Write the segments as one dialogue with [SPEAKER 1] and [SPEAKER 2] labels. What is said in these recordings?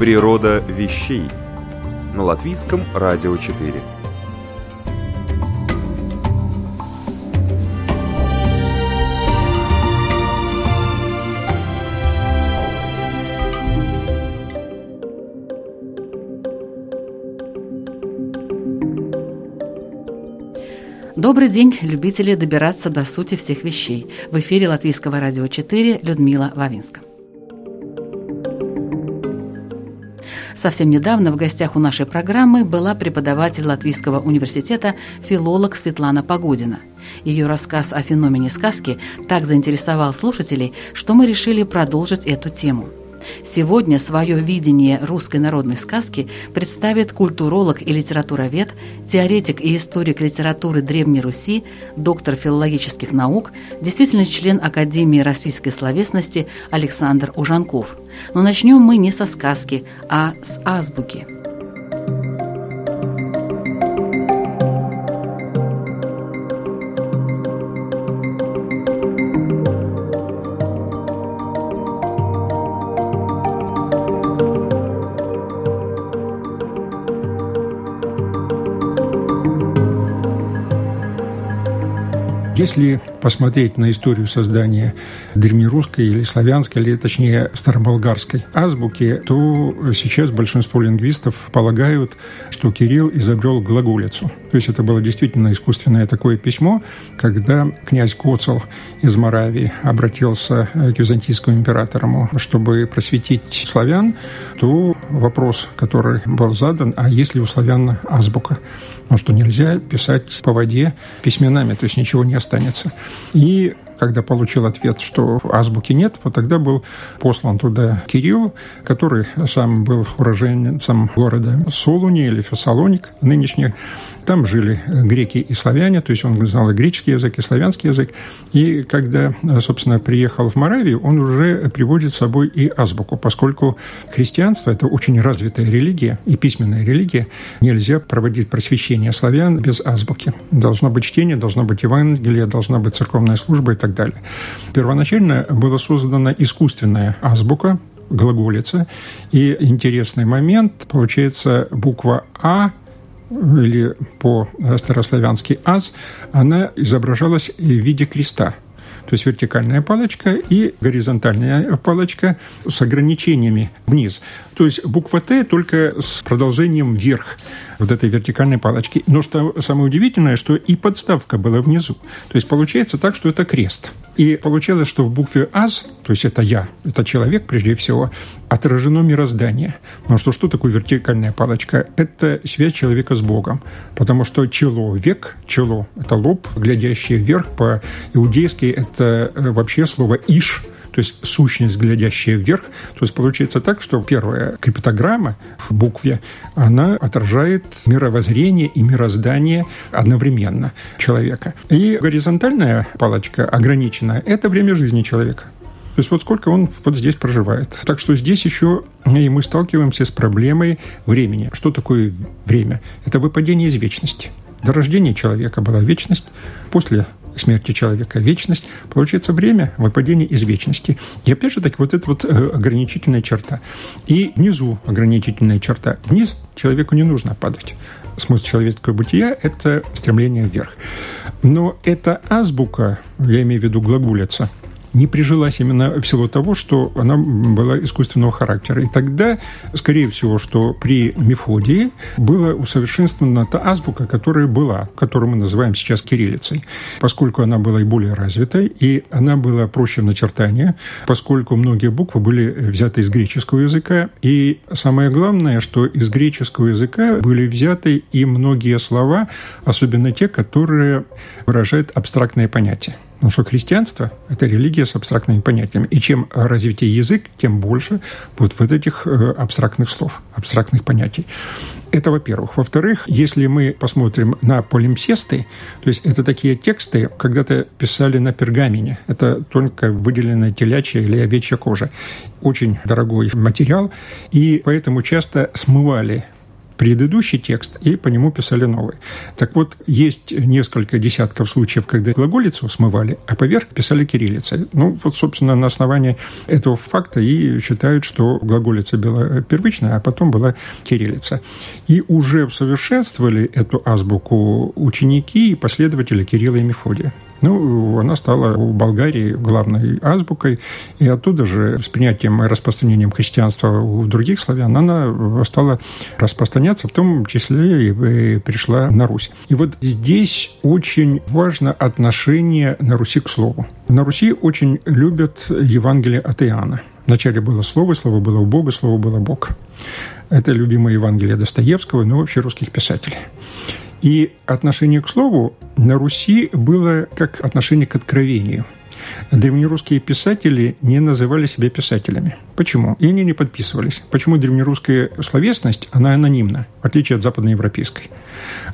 [SPEAKER 1] Природа вещей на латвийском радио 4.
[SPEAKER 2] Добрый день, любители добираться до сути всех вещей. В эфире Латвийского радио 4 Людмила Вавинска. Совсем недавно в гостях у нашей программы была преподаватель Латвийского университета, филолог Светлана Погодина. Ее рассказ о феномене сказки так заинтересовал слушателей, что мы решили продолжить эту тему – Сегодня свое видение русской народной сказки представит культуролог и литературовед, теоретик и историк литературы Древней Руси, доктор филологических наук, действительно член Академии российской словесности Александр Ужанков. Но начнем мы не со сказки, а с азбуки –
[SPEAKER 3] Если посмотреть на историю создания древнерусской или славянской, или точнее староболгарской азбуки, то сейчас большинство лингвистов полагают, что Кирилл изобрел глаголицу. То есть это было действительно искусственное такое письмо, когда князь Коцел из Моравии обратился к византийскому императору, чтобы просветить славян, то вопрос, который был задан, а есть ли у славян азбука? Ну что нельзя писать по воде письменами, то есть ничего не останется. И когда получил ответ, что азбуки нет, вот тогда был послан туда Кирилл, который сам был уроженцем города Солуни или Фессалоник нынешних. Там жили греки и славяне, то есть он знал и греческий язык, и славянский язык. И когда, собственно, приехал в Моравию, он уже приводит с собой и азбуку, поскольку христианство – это очень развитая религия и письменная религия. Нельзя проводить просвещение славян без азбуки. Должно быть чтение, должно быть Евангелие, должна быть церковная служба и так далее. Первоначально была создана искусственная азбука, глаголица. И интересный момент, получается, буква «А» или по-старославянски «аз», она изображалась в виде креста. То есть вертикальная палочка и горизонтальная палочка с ограничениями вниз. То есть буква «Т» только с продолжением вверх вот этой вертикальной палочки. Но что самое удивительное, что и подставка была внизу. То есть получается так, что это крест. И получалось, что в букве «Аз», то есть это я, это человек прежде всего, отражено мироздание. Но что, что такое вертикальная палочка? Это связь человека с Богом. Потому что чело, век, чело – это лоб, глядящий вверх. По-иудейски это э, вообще слово «иш», то есть сущность, глядящая вверх. То есть получается так, что первая криптограмма в букве, она отражает мировоззрение и мироздание одновременно человека. И горизонтальная палочка ограниченная – это время жизни человека. То есть вот сколько он вот здесь проживает. Так что здесь еще и мы сталкиваемся с проблемой времени. Что такое время? Это выпадение из вечности. До рождения человека была вечность, после смерти человека вечность, получается время выпадения из вечности. И опять же таки вот эта вот э, ограничительная черта. И внизу ограничительная черта. Вниз человеку не нужно падать. Смысл человеческого бытия – это стремление вверх. Но эта азбука, я имею в виду глаголица – не прижилась именно в силу того, что она была искусственного характера. И тогда, скорее всего, что при Мефодии была усовершенствована та азбука, которая была, которую мы называем сейчас кириллицей, поскольку она была и более развитой, и она была проще в начертании, поскольку многие буквы были взяты из греческого языка, и самое главное, что из греческого языка были взяты и многие слова, особенно те, которые выражают абстрактные понятия. Потому что христианство – это религия с абстрактными понятиями. И чем развитее язык, тем больше будет вот этих э, абстрактных слов, абстрактных понятий. Это во-первых. Во-вторых, если мы посмотрим на полимсесты, то есть это такие тексты, когда-то писали на пергамене. Это только выделенная телячья или овечья кожа. Очень дорогой материал, и поэтому часто смывали предыдущий текст и по нему писали новый. Так вот, есть несколько десятков случаев, когда глаголицу смывали, а поверх писали кириллицей. Ну, вот, собственно, на основании этого факта и считают, что глаголица была первичная, а потом была кириллица. И уже усовершенствовали эту азбуку ученики и последователи Кирилла и Мефодия. Ну, она стала у Болгарии главной азбукой, и оттуда же с принятием и распространением христианства у других славян она стала распространяться, в том числе и пришла на Русь. И вот здесь очень важно отношение на Руси к слову. На Руси очень любят Евангелие от Иоанна. Вначале было слово, слово было у Бога, слово было Бог. Это любимое Евангелие Достоевского, но вообще русских писателей. И отношение к слову на Руси было как отношение к откровению. Древнерусские писатели не называли себя писателями. Почему? И они не подписывались. Почему древнерусская словесность, она анонимна, в отличие от западноевропейской?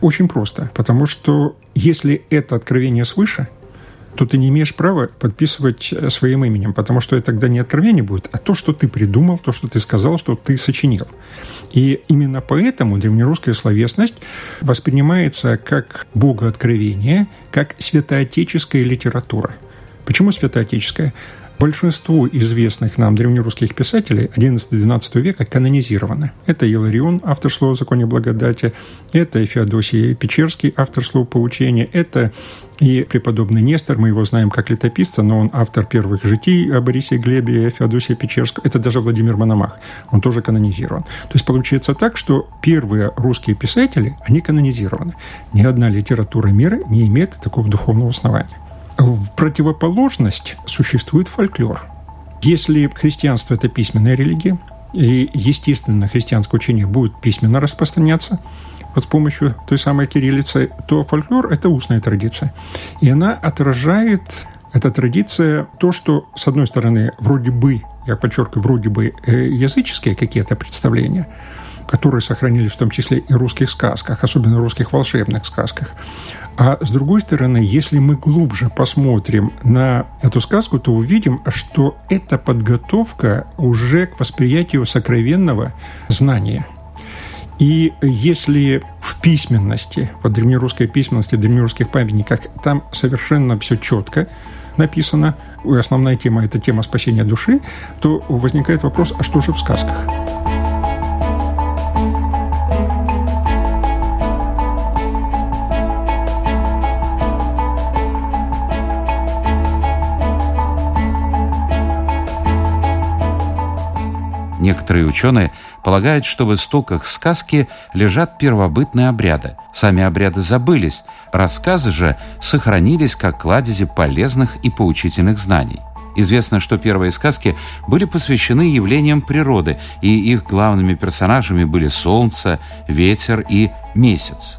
[SPEAKER 3] Очень просто. Потому что если это откровение свыше, то ты не имеешь права подписывать э, своим именем, потому что это тогда не откровение будет, а то, что ты придумал, то, что ты сказал, что ты сочинил. И именно поэтому древнерусская словесность воспринимается как богооткровение, как святоотеческая литература. Почему святоотеческая? Большинство известных нам древнерусских писателей XI-XII века канонизированы. Это Иларион, автор слова о законе благодати, это Феодосий Печерский, автор слова поучения, это и преподобный Нестор, мы его знаем как летописца, но он автор первых житий о Борисе Глебе и Феодосии Печерском. Это даже Владимир Мономах. Он тоже канонизирован. То есть получается так, что первые русские писатели, они канонизированы. Ни одна литература мира не имеет такого духовного основания. В противоположность существует фольклор. Если христианство – это письменная религия, и, естественно, христианское учение будет письменно распространяться, вот с помощью той самой кириллицы, то фольклор – это устная традиция. И она отражает, эта традиция, то, что, с одной стороны, вроде бы, я подчеркиваю, вроде бы э, языческие какие-то представления – которые сохранились в том числе и в русских сказках, особенно в русских волшебных сказках. А с другой стороны, если мы глубже посмотрим на эту сказку, то увидим, что это подготовка уже к восприятию сокровенного знания. И если в письменности, по древнерусской письменности, в древнерусских памятниках, там совершенно все четко написано, основная тема – это тема спасения души, то возникает вопрос, а что же в сказках?
[SPEAKER 4] Некоторые ученые полагают, что в истоках сказки лежат первобытные обряды. Сами обряды забылись, рассказы же сохранились как кладези полезных и поучительных знаний. Известно, что первые сказки были посвящены явлениям природы, и их главными персонажами были солнце, ветер и месяц.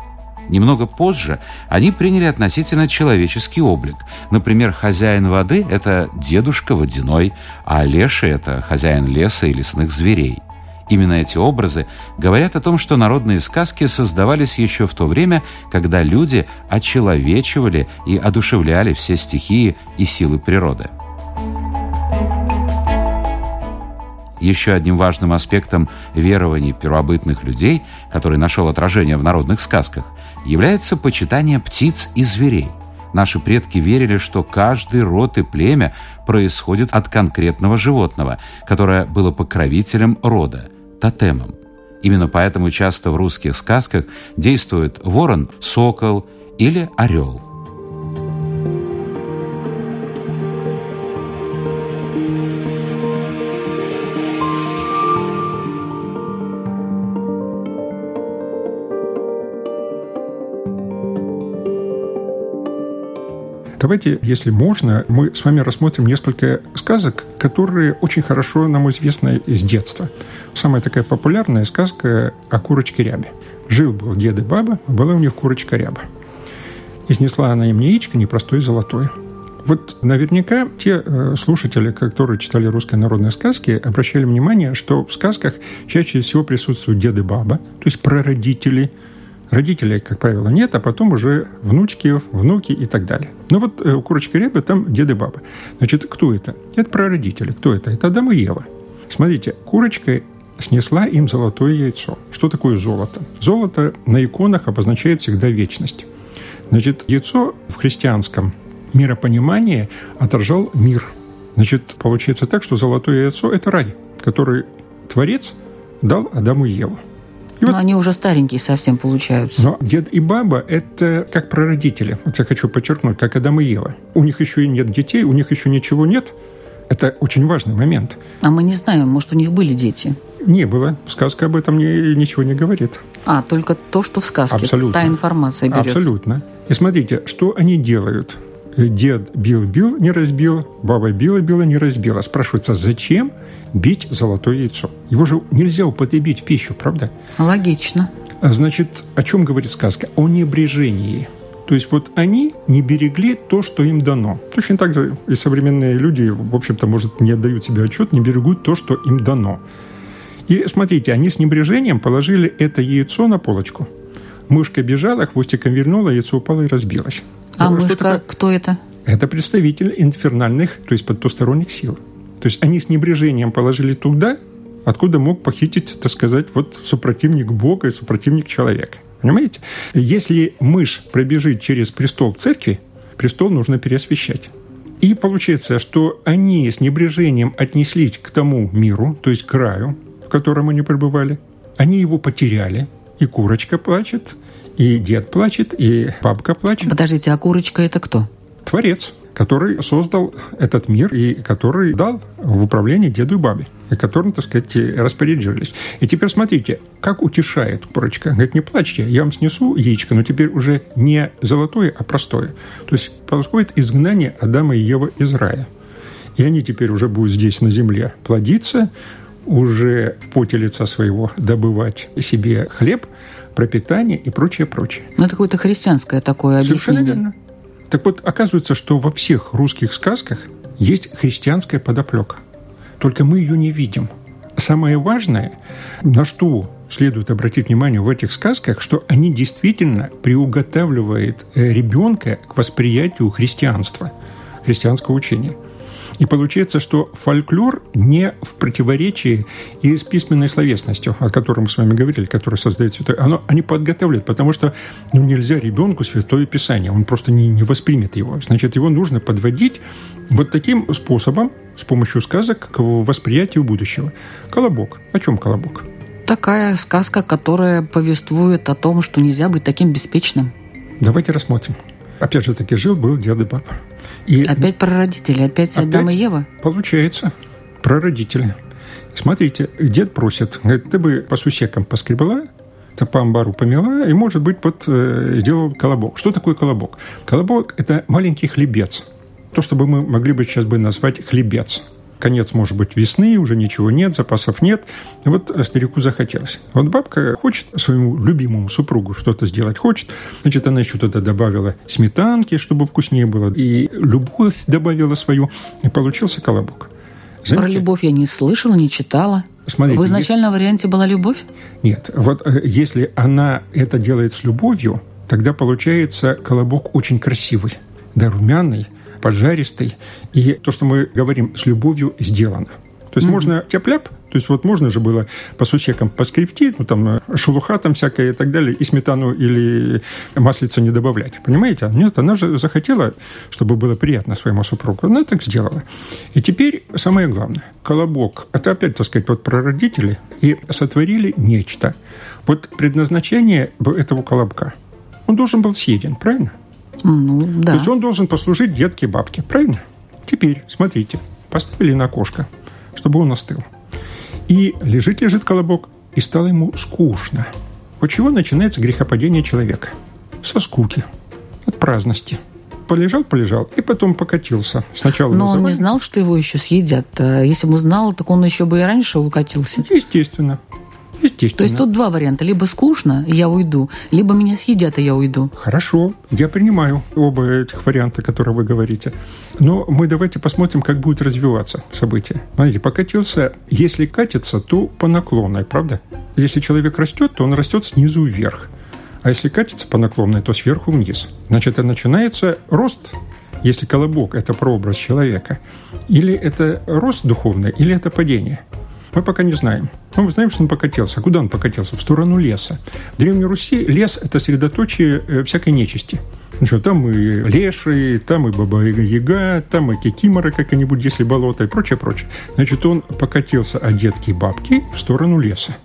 [SPEAKER 4] Немного позже они приняли относительно человеческий облик. Например, хозяин воды – это дедушка водяной, а леший – это хозяин леса и лесных зверей. Именно эти образы говорят о том, что народные сказки создавались еще в то время, когда люди очеловечивали и одушевляли все стихии и силы природы. Еще одним важным аспектом верований первобытных людей, который нашел отражение в народных сказках, является почитание птиц и зверей. Наши предки верили, что каждый род и племя происходит от конкретного животного, которое было покровителем рода, тотемом. Именно поэтому часто в русских сказках действует ворон, сокол или орел –
[SPEAKER 3] Давайте, если можно, мы с вами рассмотрим несколько сказок, которые очень хорошо нам известны из детства. Самая такая популярная сказка о курочке Рябе. Жил-был дед и баба, была у них курочка Ряба. И снесла она им яичко непростое золотое. Вот наверняка те э, слушатели, которые читали русские народные сказки, обращали внимание, что в сказках чаще всего присутствуют деды баба, то есть прародители. Родителей, как правило, нет, а потом уже внучки, внуки и так далее. Но вот э, у курочки рябы там деды баба. Значит, кто это? Это прародители. Кто это? Это Адам и Ева. Смотрите, курочка снесла им золотое яйцо. Что такое золото? Золото на иконах обозначает всегда вечность. Значит, яйцо в христианском миропонимании отражал мир. Значит, получается так, что золотое яйцо – это рай, который Творец дал Адаму и Еву.
[SPEAKER 2] И но вот, они уже старенькие совсем получаются.
[SPEAKER 3] Но дед и баба – это как прародители. Вот я хочу подчеркнуть, как Адам и Ева. У них еще и нет детей, у них еще ничего нет. Это очень важный момент.
[SPEAKER 2] А мы не знаем, может, у них были дети?
[SPEAKER 3] Не было. Сказка об этом не, ничего не говорит.
[SPEAKER 2] А, только то, что в сказке.
[SPEAKER 3] Абсолютно.
[SPEAKER 2] Та информация берется.
[SPEAKER 3] Абсолютно. И смотрите, что они делают. Дед бил-бил, не разбил, баба била-била, не разбила. Спрашивается, зачем бить золотое яйцо? Его же нельзя употребить в пищу, правда?
[SPEAKER 2] Логично.
[SPEAKER 3] А значит, о чем говорит сказка? О небрежении. То есть вот они не берегли то, что им дано. Точно так же и современные люди, в общем-то, может, не отдают себе отчет, не берегут то, что им дано. И смотрите, они с небрежением положили это яйцо на полочку. Мышка бежала, хвостиком вернула, яйцо упало и разбилось.
[SPEAKER 2] А ну, мышка, такое? кто это?
[SPEAKER 3] Это представитель инфернальных, то есть потусторонних сил. То есть они с небрежением положили туда, откуда мог похитить, так сказать, вот супротивник Бога и супротивник человека. Понимаете? Если мышь пробежит через престол церкви, престол нужно переосвещать. И получается, что они с небрежением отнеслись к тому миру, то есть к краю, в котором они пребывали. Они его потеряли. И курочка плачет, и дед плачет, и бабка плачет.
[SPEAKER 2] Подождите, а курочка это кто?
[SPEAKER 3] Творец, который создал этот мир и который дал в управление деду и бабе, и которым, так сказать, распоряжались. И теперь смотрите, как утешает курочка. Говорит, не плачьте, я вам снесу яичко, но теперь уже не золотое, а простое. То есть происходит изгнание Адама и Евы из рая. И они теперь уже будут здесь на земле плодиться, уже в поте лица своего добывать себе хлеб, пропитание и прочее, прочее.
[SPEAKER 2] Ну, это какое-то христианское такое объяснение.
[SPEAKER 3] Совершенно верно. Так вот, оказывается, что во всех русских сказках есть христианская подоплека. Только мы ее не видим. Самое важное, на что следует обратить внимание в этих сказках, что они действительно приуготавливают э, ребенка к восприятию христианства, христианского учения – и получается, что фольклор не в противоречии и с письменной словесностью, о которой мы с вами говорили, которая создает святое, оно, они подготавливают, потому что ну, нельзя ребенку святое писание, он просто не, не воспримет его. Значит, его нужно подводить вот таким способом, с помощью сказок, к восприятию будущего. Колобок. О чем колобок?
[SPEAKER 2] Такая сказка, которая повествует о том, что нельзя быть таким беспечным.
[SPEAKER 3] Давайте рассмотрим. Опять же таки, жил-был дед и папа.
[SPEAKER 2] И опять про родителей, опять, опять Адам и Ева?
[SPEAKER 3] Получается, про родителей. Смотрите, дед просит, говорит, ты бы по сусекам поскребла, ты по амбару помела, и, может быть, вот э, сделал колобок. Что такое колобок? Колобок – это маленький хлебец. То, что бы мы могли бы сейчас бы назвать хлебец – конец, может быть, весны, уже ничего нет, запасов нет. Вот старику захотелось. Вот бабка хочет своему любимому супругу что-то сделать, хочет. Значит, она еще туда добавила сметанки, чтобы вкуснее было, и любовь добавила свою, и получился колобок.
[SPEAKER 2] Знаете, Про любовь я не слышала, не читала. Смотрите, в изначальном есть... варианте была любовь?
[SPEAKER 3] Нет. Вот э, если она это делает с любовью, тогда получается колобок очень красивый, да, румяный, поджаристый. И то, что мы говорим, с любовью сделано. То есть mm-hmm. можно тяп-ляп, то есть вот можно же было по сусекам поскребти, ну там э, шелуха там всякая и так далее, и сметану или маслицу не добавлять. Понимаете? А нет, она же захотела, чтобы было приятно своему супругу. Она так сделала. И теперь самое главное. Колобок. Это опять, так сказать, вот про родителей. И сотворили нечто. Вот предназначение этого колобка. Он должен был съеден, правильно?
[SPEAKER 2] Ну, да.
[SPEAKER 3] То есть он должен послужить детке бабке, правильно? Теперь, смотрите, поставили на окошко, чтобы он остыл. И лежит-лежит колобок, и стало ему скучно. От чего начинается грехопадение человека? Со скуки, от праздности. Полежал, полежал, и потом покатился. Сначала
[SPEAKER 2] Но он не знал, что его еще съедят. Если бы знал, так он еще бы и раньше укатился.
[SPEAKER 3] Естественно. Естественно.
[SPEAKER 2] То есть тут два варианта. Либо скучно, и я уйду, либо меня съедят, и я уйду.
[SPEAKER 3] Хорошо, я принимаю оба этих варианта, которые вы говорите. Но мы давайте посмотрим, как будет развиваться событие. Смотрите, покатился, если катится, то по наклонной, правда? Если человек растет, то он растет снизу вверх. А если катится по наклонной, то сверху вниз. Значит, это начинается рост если колобок – это прообраз человека, или это рост духовный, или это падение – мы пока не знаем. Но мы знаем, что он покатился. Куда он покатился? В сторону леса. В Древней Руси лес – это средоточие э, всякой нечисти. Ну там и леши, там и баба-яга, там и кикиморы какие-нибудь, если болото и прочее, прочее. Значит, он покатился от детки бабки в сторону леса.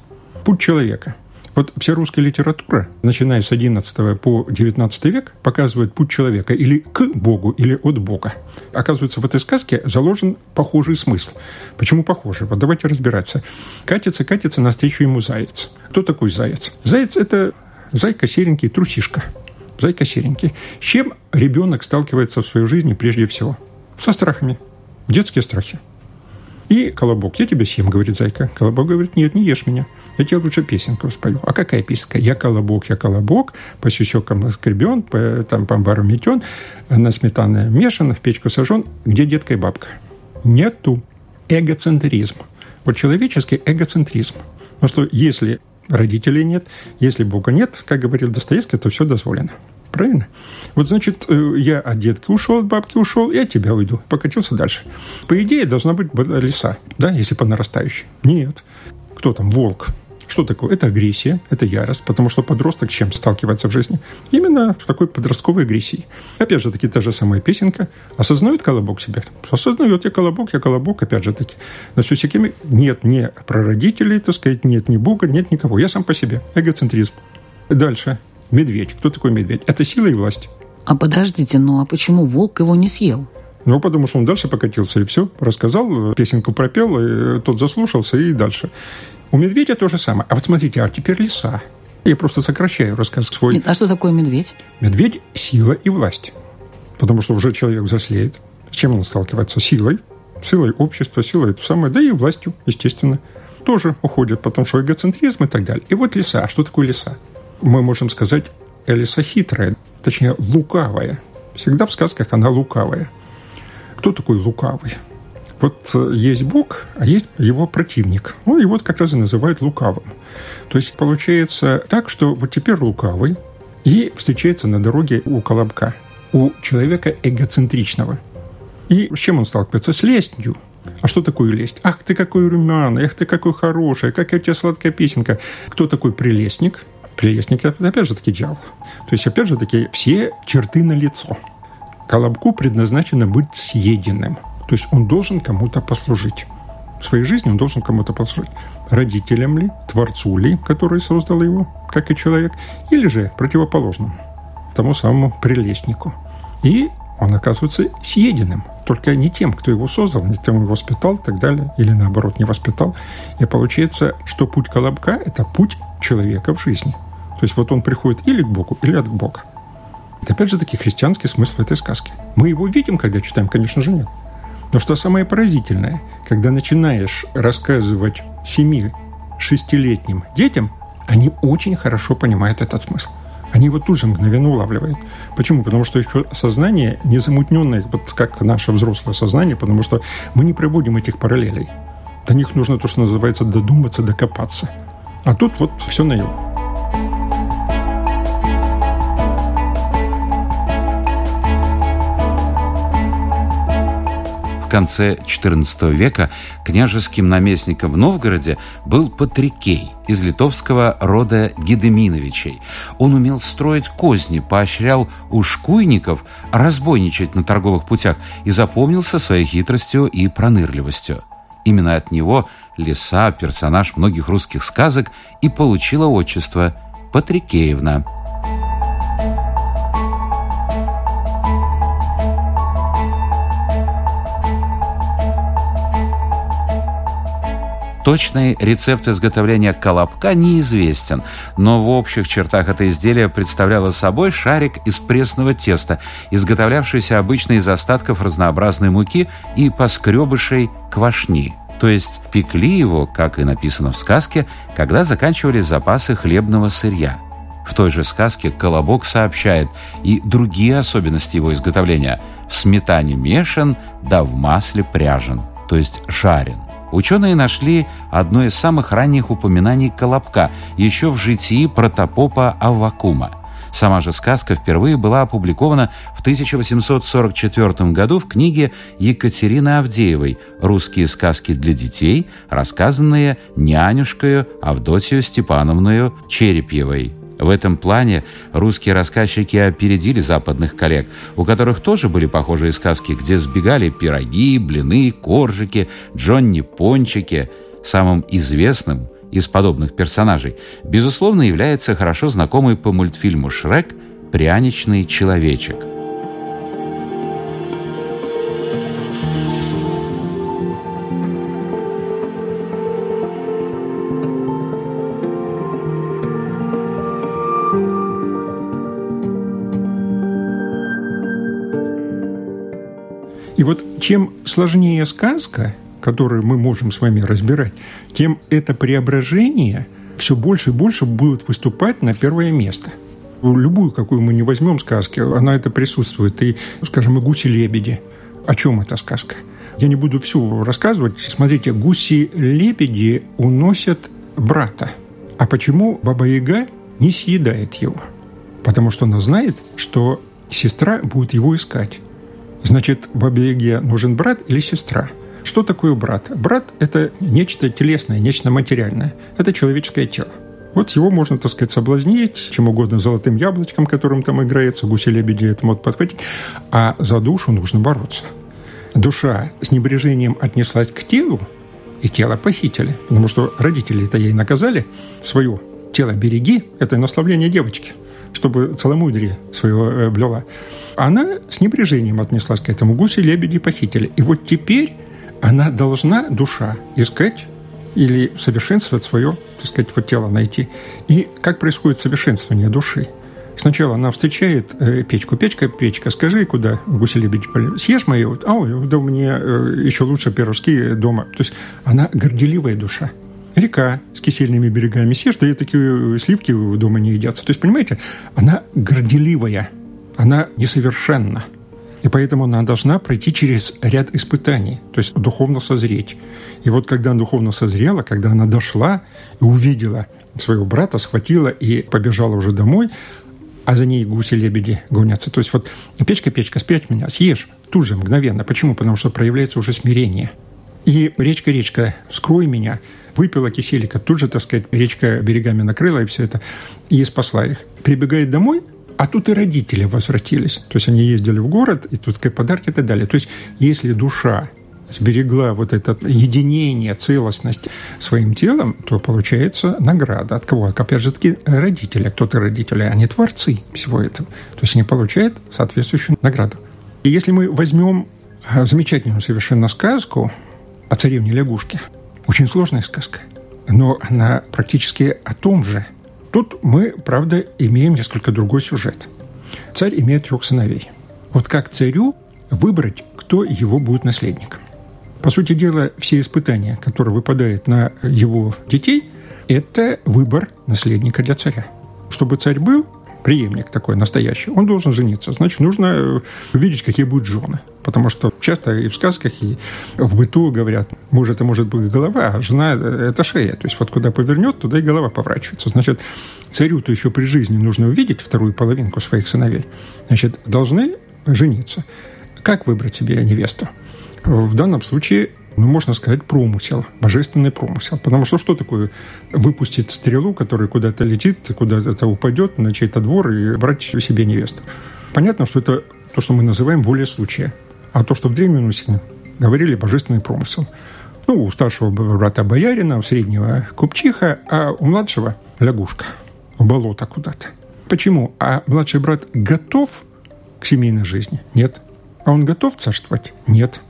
[SPEAKER 3] Путь человека – вот вся русская литература, начиная с XI по XIX век, показывает путь человека или к Богу, или от Бога. Оказывается, в этой сказке заложен похожий смысл. Почему похожий? Вот давайте разбираться. Катится, катится навстречу ему заяц. Кто такой заяц? Заяц – это зайка серенький, трусишка. Зайка серенький. С чем ребенок сталкивается в своей жизни прежде всего? Со страхами. Детские страхи. И Колобок, я тебя съем, говорит Зайка. Колобок говорит, нет, не ешь меня. Я тебе лучше песенку спою. А какая песенка? Я колобок, я колобок, по сюсекам скребен, по, там по амбару метен, на сметане мешан, в печку сожжен. Где детка и бабка? Нету. Эгоцентризм. Вот человеческий эгоцентризм. Потому что если родителей нет, если Бога нет, как говорил Достоевский, то все дозволено. Правильно? Вот, значит, э, я от детки ушел, от бабки ушел, и от тебя уйду. Покатился дальше. По идее, должна быть леса, да, если по нарастающей. Нет. Кто там? Волк. Что такое? Это агрессия, это ярость, потому что подросток чем сталкивается в жизни? Именно в такой подростковой агрессии. Опять же таки, та же самая песенка. Осознает колобок себя? Осознает, я колобок, я колобок, опять же таки. На сюсикеме нет ни прародителей, так сказать, нет ни Бога, нет никого. Я сам по себе. Эгоцентризм. Дальше. Медведь. Кто такой медведь? Это сила и власть.
[SPEAKER 2] А подождите, ну а почему волк его не съел?
[SPEAKER 3] Ну, потому что он дальше покатился, и все. Рассказал, песенку пропел, и тот заслушался, и дальше. У медведя то же самое. А вот смотрите, а теперь лиса. Я просто сокращаю рассказ свой.
[SPEAKER 2] Нет, а что такое медведь?
[SPEAKER 3] Медведь – сила и власть. Потому что уже человек взрослеет. С чем он сталкивается? Силой. Силой общества, силой это самое, да и властью, естественно. Тоже уходит, потому что эгоцентризм и так далее. И вот лиса. А что такое лиса? Мы можем сказать, лиса хитрая, точнее, лукавая. Всегда в сказках она лукавая. Кто такой лукавый? Вот э, есть Бог, а есть его противник. Ну, его как раз и называют лукавым. То есть получается так, что вот теперь лукавый и встречается на дороге у Колобка, у человека эгоцентричного. И с чем он сталкивается? С лестью. А что такое лесть? Ах, ты какой румяный, ах, ты какой хороший, какая у тебя сладкая песенка. Кто такой прелестник? Прелестник – опять же таки дьявол. То есть, опять же таки, все черты на лицо. Колобку предназначено быть съеденным – то есть он должен кому-то послужить. В своей жизни он должен кому-то послужить. Родителям ли, Творцу ли, который создал его, как и человек, или же противоположному, тому самому прелестнику. И он оказывается съеденным. Только не тем, кто его создал, не тем, кто его воспитал и так далее, или наоборот не воспитал. И получается, что путь Колобка – это путь человека в жизни. То есть вот он приходит или к Богу, или от Бога. Это опять же таки христианский смысл этой сказки. Мы его видим, когда читаем? Конечно же, нет. Но что самое поразительное, когда начинаешь рассказывать семи-шестилетним детям, они очень хорошо понимают этот смысл. Они его тут же мгновенно улавливают. Почему? Потому что еще сознание не замутненное, вот как наше взрослое сознание, потому что мы не проводим этих параллелей. До них нужно то, что называется додуматься, докопаться. А тут вот все на
[SPEAKER 4] конце XIV века княжеским наместником в Новгороде был Патрикей из литовского рода Гедеминовичей. Он умел строить козни, поощрял ушкуйников разбойничать на торговых путях и запомнился своей хитростью и пронырливостью. Именно от него лиса, персонаж многих русских сказок, и получила отчество Патрикеевна. Точный рецепт изготовления колобка неизвестен, но в общих чертах это изделие представляло собой шарик из пресного теста, изготовлявшийся обычно из остатков разнообразной муки и поскребышей квашни То есть пекли его, как и написано в сказке, когда заканчивались запасы хлебного сырья. В той же сказке Колобок сообщает и другие особенности его изготовления. В сметане мешан, да в масле пряжен, то есть жарен. Ученые нашли одно из самых ранних упоминаний Колобка еще в житии протопопа Аввакума – Сама же сказка впервые была опубликована в 1844 году в книге Екатерины Авдеевой «Русские сказки для детей», рассказанные нянюшкою Авдотью Степановною Черепьевой. В этом плане русские рассказчики опередили западных коллег, у которых тоже были похожие сказки, где сбегали пироги, блины, коржики, джонни-пончики. Самым известным из подобных персонажей, безусловно, является хорошо знакомый по мультфильму «Шрек» пряничный человечек.
[SPEAKER 3] Чем сложнее сказка, которые мы можем с вами разбирать, тем это преображение все больше и больше будет выступать на первое место. Любую, какую мы не возьмем сказки, она это присутствует. И, скажем, и гуси-лебеди. О чем эта сказка? Я не буду всю рассказывать. Смотрите, гуси-лебеди уносят брата. А почему Баба-Яга не съедает его? Потому что она знает, что сестра будет его искать. Значит, Бабе-Яге нужен брат или сестра – что такое брат? Брат – это нечто телесное, нечто материальное. Это человеческое тело. Вот его можно, так сказать, соблазнить чем угодно, золотым яблочком, которым там играется, гуси-лебеди это могут подхватить. А за душу нужно бороться. Душа с небрежением отнеслась к телу, и тело похитили. Потому что родители это ей наказали. Свое тело береги – это насловление девочки, чтобы целомудрие своего э, блела. Она с небрежением отнеслась к этому. Гуси-лебеди похитили. И вот теперь она должна, душа, искать или совершенствовать свое, так сказать, вот тело найти. И как происходит совершенствование души? Сначала она встречает э, печку. Печка, печка, скажи, куда гуси-лебеди Съешь мои? Вот, а, да мне э, еще лучше пирожки дома. То есть она горделивая душа. Река с кисельными берегами. Съешь, да и такие сливки дома не едятся. То есть, понимаете, она горделивая. Она несовершенна. И поэтому она должна пройти через ряд испытаний, то есть духовно созреть. И вот когда она духовно созрела, когда она дошла и увидела своего брата, схватила и побежала уже домой, а за ней гуси-лебеди гонятся. То есть вот «Печка, печка, спрячь меня, съешь» тут же, мгновенно. Почему? Потому что проявляется уже смирение. И «Речка, речка, скрой меня», выпила киселика, тут же, так сказать, речка берегами накрыла и все это, и спасла их. Прибегает домой, а тут и родители возвратились. То есть они ездили в город, и тут сказать, подарки и так далее. То есть если душа сберегла вот это единение, целостность своим телом, то получается награда. От кого? Опять же таки родители. Кто-то родители, они творцы всего этого. То есть они получают соответствующую награду. И если мы возьмем а, замечательную совершенно сказку о царевне лягушке, очень сложная сказка, но она практически о том же – Тут мы, правда, имеем несколько другой сюжет. Царь имеет трех сыновей. Вот как царю выбрать, кто его будет наследником? По сути дела, все испытания, которые выпадают на его детей, это выбор наследника для царя. Чтобы царь был, преемник такой настоящий, он должен жениться. Значит, нужно э, увидеть, какие будут жены. Потому что часто и в сказках, и в быту говорят, муж это может быть голова, а жена это шея. То есть вот куда повернет, туда и голова поворачивается. Значит, царю-то еще при жизни нужно увидеть вторую половинку своих сыновей. Значит, должны жениться. Как выбрать себе невесту? В данном случае ну, можно сказать, промысел, божественный промысел. Потому что что такое выпустить стрелу, которая куда-то летит, куда-то упадет на чей-то двор и брать себе невесту? Понятно, что это то, что мы называем воля случая. А то, что в Древнем Руси говорили божественный промысел. Ну, у старшего брата боярина, у среднего купчиха, а у младшего лягушка, у болота куда-то. Почему? А младший брат готов к семейной жизни? Нет. А он готов царствовать? Нет.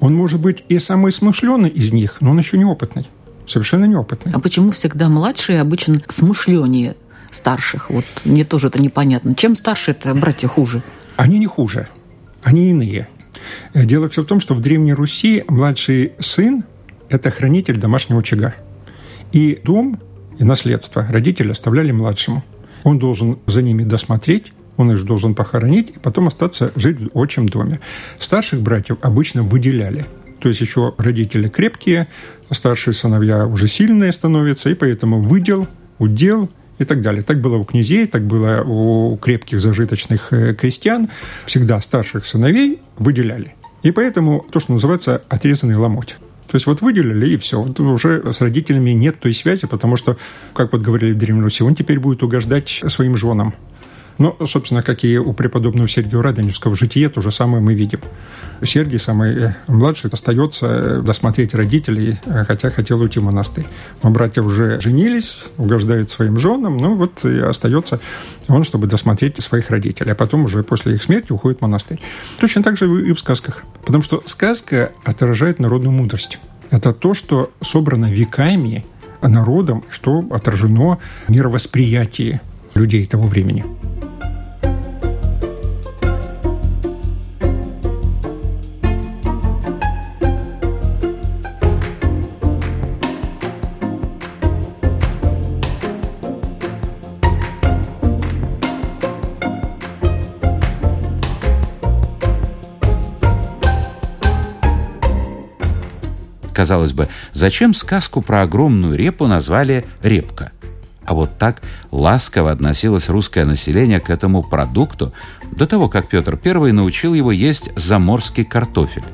[SPEAKER 3] Он может быть и самый смышленый из них, но он еще неопытный. Совершенно неопытный.
[SPEAKER 2] А почему всегда младшие обычно смышленнее старших? Вот мне тоже это непонятно. Чем старше это братья хуже?
[SPEAKER 3] Они не хуже. Они иные. Дело все в том, что в Древней Руси младший сын – это хранитель домашнего очага. И дом, и наследство родители оставляли младшему. Он должен за ними досмотреть, он их должен похоронить и потом остаться жить в отчим доме. Старших братьев обычно выделяли. То есть еще родители крепкие, старшие сыновья уже сильные становятся, и поэтому выдел, удел и так далее. Так было у князей, так было у крепких зажиточных э, крестьян. Всегда старших сыновей выделяли. И поэтому то, что называется отрезанный ломоть. То есть вот выделили, и все. Вот уже с родителями нет той связи, потому что, как вот говорили в Древней Руси, он теперь будет угождать своим женам. Но, собственно, как и у преподобного Сергия Радонежского в житие, то же самое мы видим. Сергий, самый э, младший, остается э, досмотреть родителей, э, хотя хотел уйти в монастырь. Но братья уже женились, угождают своим женам, ну вот и остается он, чтобы досмотреть своих родителей. А потом уже после их смерти уходит в монастырь. Точно так же и в сказках. Потому что сказка отражает народную мудрость. Это то, что собрано веками народом, что отражено в мировосприятии людей того времени.
[SPEAKER 4] Казалось бы, зачем сказку про огромную репу назвали «репка»? А вот так ласково относилось русское население к этому продукту до того, как Петр I научил его есть заморский картофель.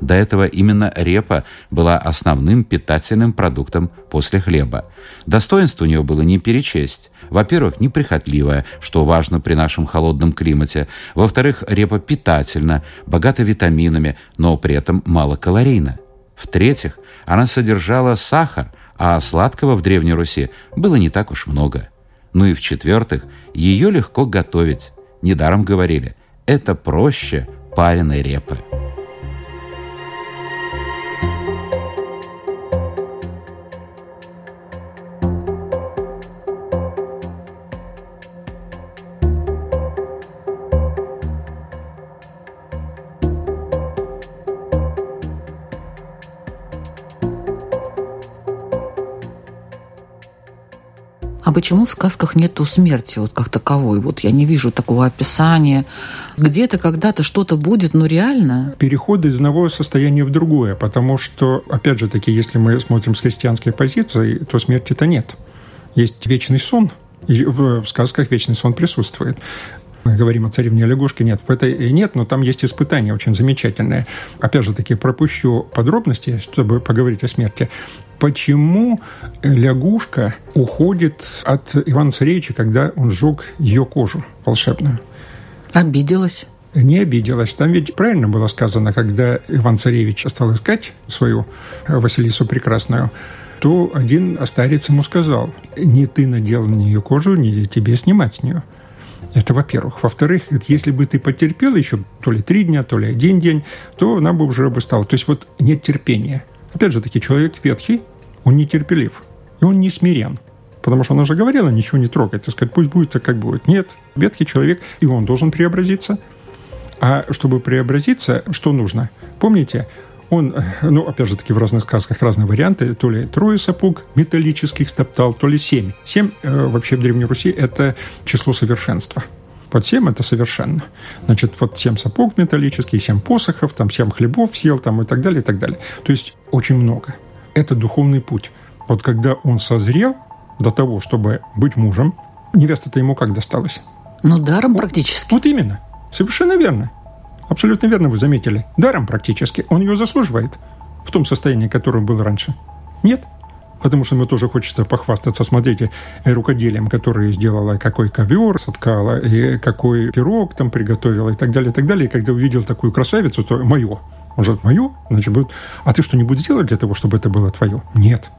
[SPEAKER 4] До этого именно репа была основным питательным продуктом после хлеба. Достоинств у нее было не перечесть. Во-первых, неприхотливая, что важно при нашем холодном климате. Во-вторых, репа питательна, богата витаминами, но при этом малокалорийна. В-третьих, она содержала сахар, а сладкого в Древней Руси было не так уж много. Ну и в-четвертых, ее легко готовить. Недаром говорили, это проще пареной репы.
[SPEAKER 2] А почему в сказках нету смерти вот как таковой? Вот я не вижу такого описания. Где-то когда-то что-то будет, но реально?
[SPEAKER 3] Переход из одного состояния в другое, потому что, опять же таки, если мы смотрим с христианской позиции, то смерти-то нет. Есть вечный сон, и в сказках вечный сон присутствует мы говорим о царевне лягушке, нет, в этой нет, но там есть испытания очень замечательные. Опять же таки, пропущу подробности, чтобы поговорить о смерти. Почему лягушка уходит от Ивана Царевича, когда он сжег ее кожу волшебную?
[SPEAKER 2] Обиделась
[SPEAKER 3] не обиделась. Там ведь правильно было сказано, когда Иван Царевич стал искать свою Василису Прекрасную, то один старец ему сказал, не ты надел на нее кожу, не тебе снимать с нее. Это во-первых. Во-вторых, если бы ты потерпел еще то ли три дня, то ли один день, то нам бы уже бы стало. То есть вот нет терпения. Опять же таки, человек ветхий, он нетерпелив, и он не смирен. Потому что она же говорила, ничего не трогать, так сказать, пусть будет так, как будет. Нет, ветхий человек, и он должен преобразиться. А чтобы преобразиться, что нужно? Помните, он, ну, опять же таки, в разных сказках разные варианты, то ли трое сапог металлических стоптал, то ли семь. Семь э, вообще в Древней Руси – это число совершенства. Под семь – это совершенно. Значит, вот семь сапог металлических, семь посохов, там семь хлебов съел, там и так далее, и так далее. То есть очень много. Это духовный путь. Вот когда он созрел до того, чтобы быть мужем, невеста-то ему как досталась?
[SPEAKER 2] Ну, даром практически.
[SPEAKER 3] Вот именно. Совершенно верно. Абсолютно верно вы заметили. Даром практически. Он ее заслуживает в том состоянии, которое был раньше. Нет? Потому что ему тоже хочется похвастаться. Смотрите, э, рукоделием, которое сделала, какой ковер соткала, и какой пирог там приготовила, и так далее, и так далее. И когда увидел такую красавицу, то мое. Же мое, значит, будет... А ты что-нибудь сделал для того, чтобы это было твое? Нет.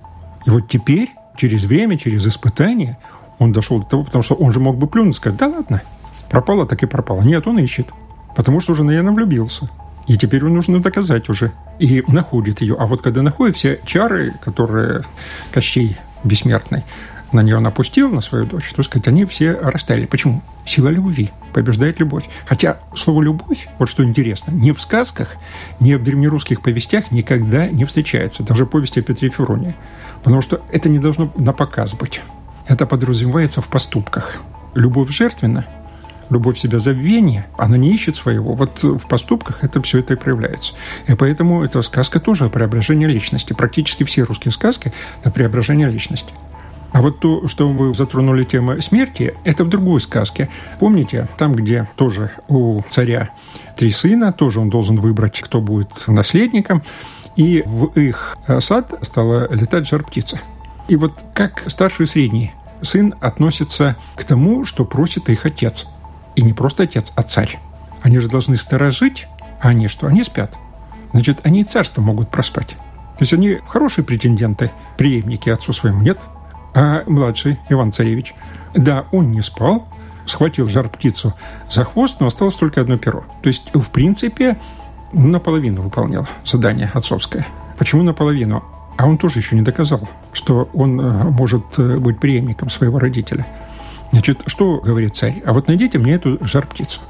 [SPEAKER 3] И вот теперь, через время, через испытание, он дошел до того, потому что он же мог бы плюнуть и сказать, да ладно, пропало, так и пропало. Нет, он ищет. Потому что уже, наверное, влюбился. И теперь ему нужно доказать уже. И находит ее. А вот когда находит все чары, которые Кощей бессмертный, на нее напустил, на свою дочь, то сказать, они все растаяли. Почему? Сила любви побеждает любовь. Хотя слово «любовь», вот что интересно, ни в сказках, ни в древнерусских повестях никогда не встречается. Даже повести о Петре Фероне. Потому что это не должно на показ быть. Это подразумевается в поступках. Любовь жертвенна, любовь себя забвение, она не ищет своего. Вот в поступках это все это и проявляется. И поэтому эта сказка тоже о преображении личности. Практически все русские сказки – это преображение личности. А вот то, что вы затронули тему смерти, это в другой сказке. Помните, там, где тоже у царя три сына, тоже он должен выбрать, кто будет наследником, и в их сад стала летать жар-птица. И вот как старший и средний сын относится к тому, что просит их отец. И не просто отец, а царь. Они же должны сторожить, а они что? Они спят. Значит, они и царство могут проспать. То есть они хорошие претенденты, преемники отцу своему, нет? А младший Иван Царевич, да, он не спал, схватил жар-птицу за хвост, но осталось только одно перо. То есть, в принципе, наполовину выполнял задание отцовское. Почему наполовину? А он тоже еще не доказал, что он э, может э, быть преемником своего родителя. Значит, что говорит царь? А вот найдите мне эту жар-птицу.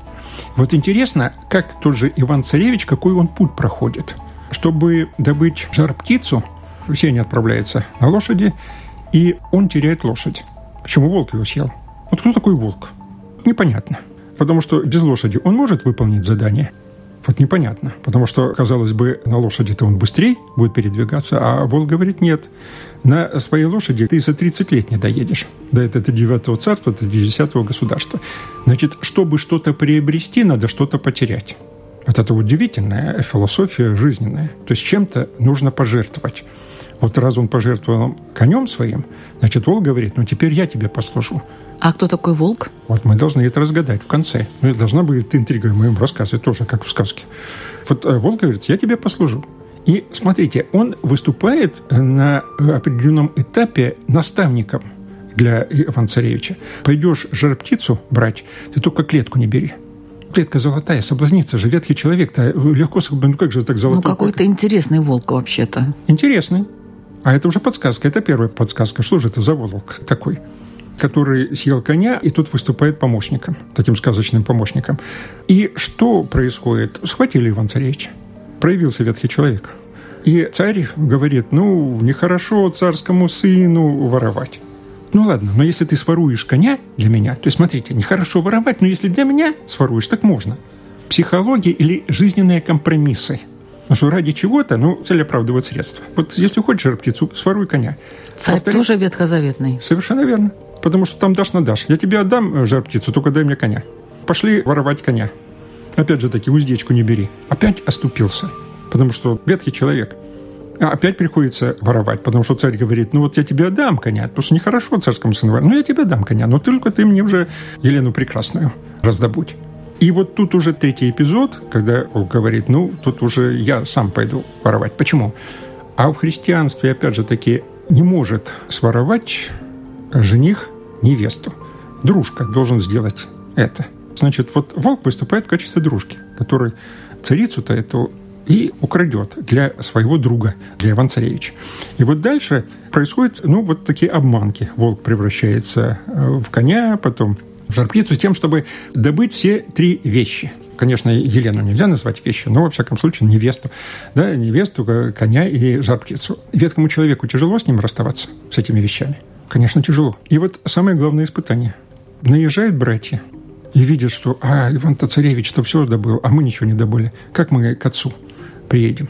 [SPEAKER 3] Вот интересно, как тот же Иван-Царевич, какой он путь проходит. Чтобы добыть жар-птицу, они отправляются на лошади, и он теряет лошадь. Почему волк его съел? Вот кто такой волк? Непонятно. Потому что без лошади он может выполнить задание? Вот непонятно. Потому что, казалось бы, на лошади-то он быстрее будет передвигаться, а волк говорит нет. На своей лошади ты за 30 лет не доедешь до этого девятого царства, до десятого государства. Значит, чтобы что-то приобрести, надо что-то потерять. Вот это удивительная философия жизненная. То есть чем-то нужно пожертвовать. Вот раз он пожертвовал конем своим, значит, волк говорит, ну теперь я тебе послужу.
[SPEAKER 2] А кто такой волк?
[SPEAKER 3] Вот мы должны это разгадать в конце. Ну, это должна быть интрига в моем рассказе, тоже как в сказке. Вот э, волк говорит, я тебе послужу. И смотрите, он выступает на определенном этапе наставником для Ивана Царевича. Пойдешь жар-птицу брать, ты только клетку не бери клетка золотая, соблазнится же, ветхий человек-то легко, ну как же так золотой?
[SPEAKER 2] Ну какой-то интересный волк вообще-то.
[SPEAKER 3] Интересный. А это уже подсказка, это первая подсказка. Что же это за волк такой? Который съел коня, и тут выступает помощником, таким сказочным помощником. И что происходит? Схватили Иван Царевича. Проявился ветхий человек. И царь говорит, ну, нехорошо царскому сыну воровать. Ну ладно, но если ты своруешь коня для меня, то есть смотрите, нехорошо воровать, но если для меня своруешь, так можно. Психология или жизненные компромиссы – ну что ради чего-то, ну, цель оправдывает средства. Вот если хочешь жар-птицу, своруй коня.
[SPEAKER 2] Царь Повтори... тоже ветхозаветный.
[SPEAKER 3] Совершенно верно. Потому что там дашь на дашь. Я тебе отдам э, жар-птицу, только дай мне коня. Пошли воровать коня. Опять же таки, уздечку не бери. Опять оступился. Потому что ветхий человек. А опять приходится воровать, потому что царь говорит, ну вот я тебе отдам коня, потому что нехорошо царскому сыну воровать. Ну я тебе дам коня, но только ты мне уже Елену Прекрасную раздобудь. И вот тут уже третий эпизод, когда он говорит, ну, тут уже я сам пойду воровать. Почему? А в христианстве, опять же таки, не может своровать жених невесту. Дружка должен сделать это. Значит, вот волк выступает в качестве дружки, который царицу-то эту и украдет для своего друга, для Ивана Царевича. И вот дальше происходят, ну, вот такие обманки. Волк превращается э, в коня, потом жар-птицу с тем, чтобы добыть все три вещи. Конечно, Елену нельзя назвать вещью, но, во всяком случае, невесту. Да, невесту, коня и жар-птицу. Веткому человеку тяжело с ним расставаться, с этими вещами? Конечно, тяжело. И вот самое главное испытание. Наезжают братья и видят, что «А, Иван-то царевич-то все добыл, а мы ничего не добыли. Как мы к отцу приедем?»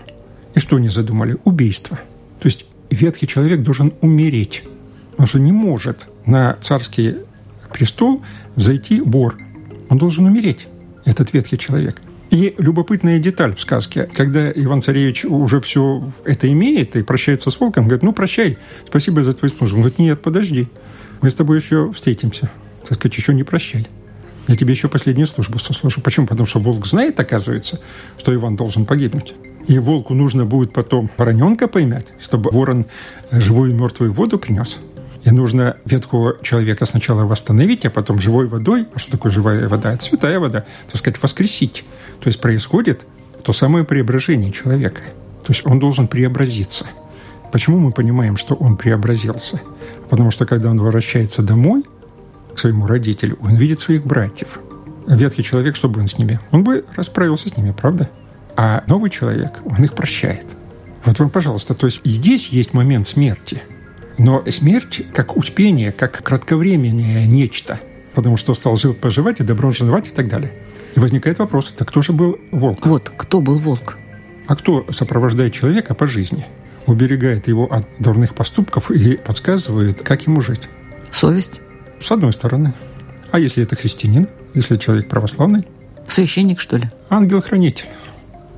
[SPEAKER 3] И что они задумали? Убийство. То есть ветхий человек должен умереть. Он же не может на царский престол зайти вор. Он должен умереть, этот ветхий человек. И любопытная деталь в сказке, когда Иван Царевич уже все это имеет и прощается с волком, говорит, ну, прощай, спасибо за твою службу. Он говорит, нет, подожди, мы с тобой еще встретимся. Так сказать, еще не прощай. Я тебе еще последнюю службу сослужу. Почему? Потому что волк знает, оказывается, что Иван должен погибнуть. И волку нужно будет потом вороненка поймать, чтобы ворон живую и мертвую воду принес. И нужно ветхого человека сначала восстановить, а потом живой водой, а что такое живая вода? Это святая вода, так сказать, воскресить. То есть происходит то самое преображение человека. То есть он должен преобразиться. Почему мы понимаем, что он преобразился? Потому что когда он возвращается домой к своему родителю, он видит своих братьев. Ветхий человек, что бы он с ними? Он бы расправился с ними, правда? А новый человек, он их прощает. Вот вам, пожалуйста, то есть здесь есть момент смерти. Но смерть как успение, как кратковременное нечто. Потому что стал жить, поживать и добро жевать и так далее. И возникает вопрос, так кто же был волк?
[SPEAKER 2] Вот, кто был волк?
[SPEAKER 3] А кто сопровождает человека по жизни? Уберегает его от дурных поступков и подсказывает, как ему жить.
[SPEAKER 2] Совесть?
[SPEAKER 3] С одной стороны. А если это христианин? Если человек православный?
[SPEAKER 2] Священник, что ли?
[SPEAKER 3] Ангел-хранитель,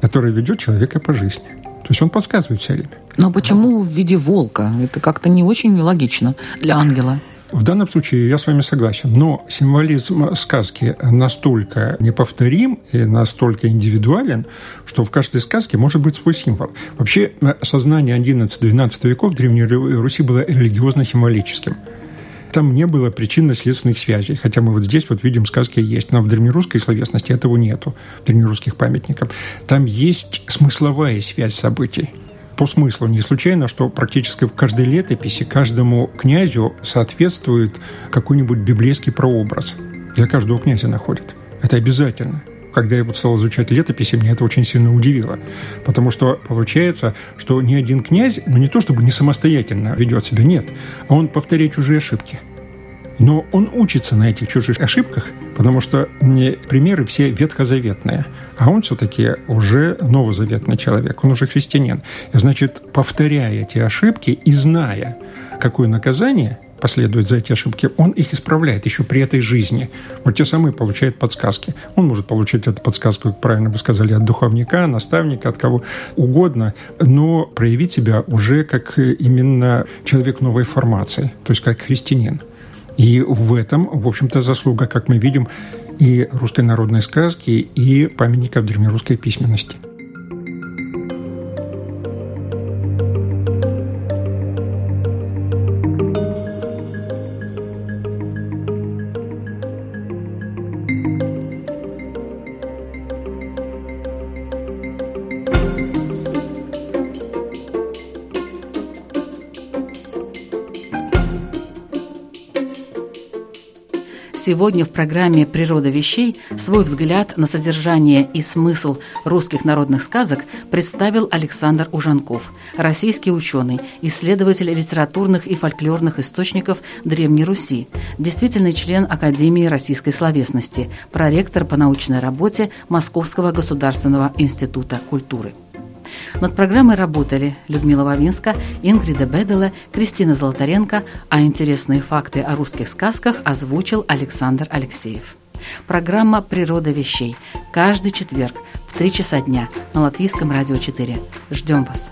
[SPEAKER 3] который ведет человека по жизни. То есть он подсказывает все время.
[SPEAKER 2] Но почему в виде волка? Это как-то не очень логично для ангела.
[SPEAKER 3] В данном случае я с вами согласен, но символизм сказки настолько неповторим и настолько индивидуален, что в каждой сказке может быть свой символ. Вообще сознание 11-12 веков Древней Руси было религиозно-символическим. Там не было причинно-следственных связей, хотя мы вот здесь вот видим сказки есть, но в древнерусской словесности этого нету, древнерусских памятников. Там есть смысловая связь событий по смыслу. Не случайно, что практически в каждой летописи каждому князю соответствует какой-нибудь библейский прообраз. Для каждого князя находят. Это обязательно. Когда я вот стал изучать летописи, меня это очень сильно удивило. Потому что получается, что ни один князь, ну не то чтобы не самостоятельно ведет себя, нет, а он повторяет чужие ошибки – но он учится на этих чужих ошибках, потому что примеры все ветхозаветные, а он все-таки уже новозаветный человек, он уже христианин. И значит, повторяя эти ошибки и зная, какое наказание последует за эти ошибки, он их исправляет еще при этой жизни. Вот те самые получает подсказки. Он может получить эту подсказку, как правильно вы сказали, от духовника, наставника, от кого угодно, но проявить себя уже как именно человек новой формации, то есть как христианин. И в этом, в общем-то, заслуга, как мы видим, и русской народной сказки, и памятников древнерусской письменности –
[SPEAKER 2] Сегодня в программе «Природа вещей» свой взгляд на содержание и смысл русских народных сказок представил Александр Ужанков, российский ученый, исследователь литературных и фольклорных источников Древней Руси, действительный член Академии российской словесности, проректор по научной работе Московского государственного института культуры. Над программой работали Людмила Вавинска, Ингрида Бедела, Кристина Золотаренко, а интересные факты о русских сказках озвучил Александр Алексеев. Программа «Природа вещей» каждый четверг в 3 часа дня на Латвийском радио 4. Ждем вас!